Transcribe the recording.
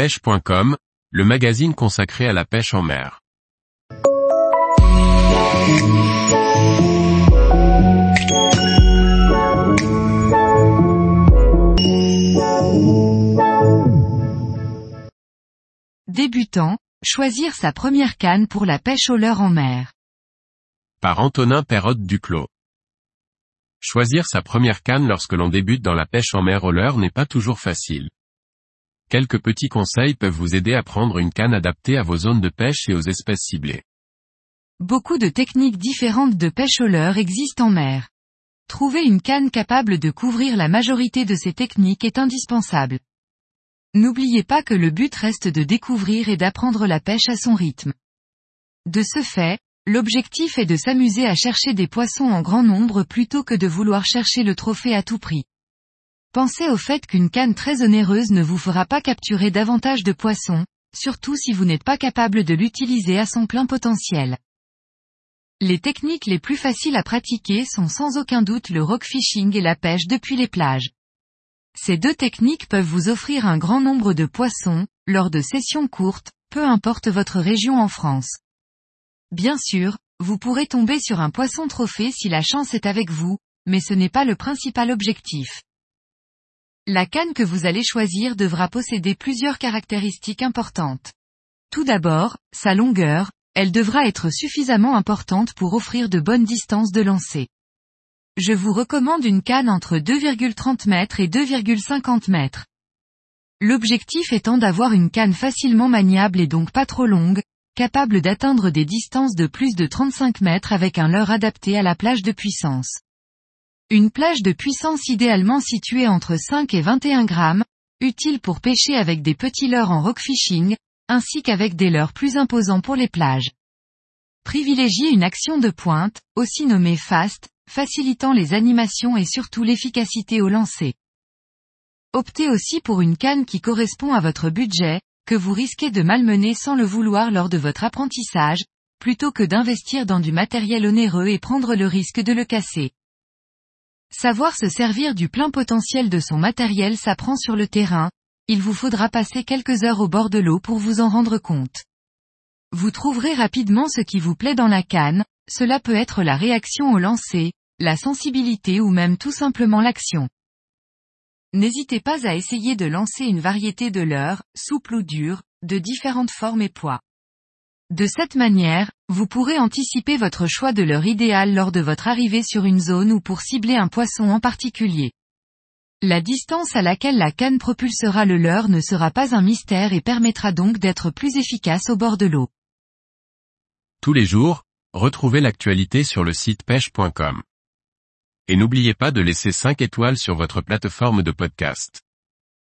pêche.com, le magazine consacré à la pêche en mer. Débutant, choisir sa première canne pour la pêche au leurre en mer. Par Antonin Perrotte Duclos. Choisir sa première canne lorsque l'on débute dans la pêche en mer au leurre n'est pas toujours facile. Quelques petits conseils peuvent vous aider à prendre une canne adaptée à vos zones de pêche et aux espèces ciblées. Beaucoup de techniques différentes de pêche au leurre existent en mer. Trouver une canne capable de couvrir la majorité de ces techniques est indispensable. N'oubliez pas que le but reste de découvrir et d'apprendre la pêche à son rythme. De ce fait, l'objectif est de s'amuser à chercher des poissons en grand nombre plutôt que de vouloir chercher le trophée à tout prix. Pensez au fait qu'une canne très onéreuse ne vous fera pas capturer davantage de poissons, surtout si vous n'êtes pas capable de l'utiliser à son plein potentiel. Les techniques les plus faciles à pratiquer sont sans aucun doute le rock fishing et la pêche depuis les plages. Ces deux techniques peuvent vous offrir un grand nombre de poissons, lors de sessions courtes, peu importe votre région en France. Bien sûr, vous pourrez tomber sur un poisson trophée si la chance est avec vous, mais ce n'est pas le principal objectif. La canne que vous allez choisir devra posséder plusieurs caractéristiques importantes. Tout d'abord, sa longueur, elle devra être suffisamment importante pour offrir de bonnes distances de lancer. Je vous recommande une canne entre 2,30 mètres et 2,50 mètres. L'objectif étant d'avoir une canne facilement maniable et donc pas trop longue, capable d'atteindre des distances de plus de 35 mètres avec un leurre adapté à la plage de puissance. Une plage de puissance idéalement située entre 5 et 21 grammes, utile pour pêcher avec des petits leurres en rock fishing, ainsi qu'avec des leurres plus imposants pour les plages. Privilégiez une action de pointe, aussi nommée fast, facilitant les animations et surtout l'efficacité au lancer. Optez aussi pour une canne qui correspond à votre budget, que vous risquez de malmener sans le vouloir lors de votre apprentissage, plutôt que d'investir dans du matériel onéreux et prendre le risque de le casser. Savoir se servir du plein potentiel de son matériel s'apprend sur le terrain, il vous faudra passer quelques heures au bord de l'eau pour vous en rendre compte. Vous trouverez rapidement ce qui vous plaît dans la canne, cela peut être la réaction au lancer, la sensibilité ou même tout simplement l'action. N'hésitez pas à essayer de lancer une variété de leurres, souple ou dure, de différentes formes et poids. De cette manière, vous pourrez anticiper votre choix de l'heure idéale lors de votre arrivée sur une zone ou pour cibler un poisson en particulier. La distance à laquelle la canne propulsera le leurre ne sera pas un mystère et permettra donc d'être plus efficace au bord de l'eau. Tous les jours, retrouvez l'actualité sur le site pêche.com. Et n'oubliez pas de laisser 5 étoiles sur votre plateforme de podcast.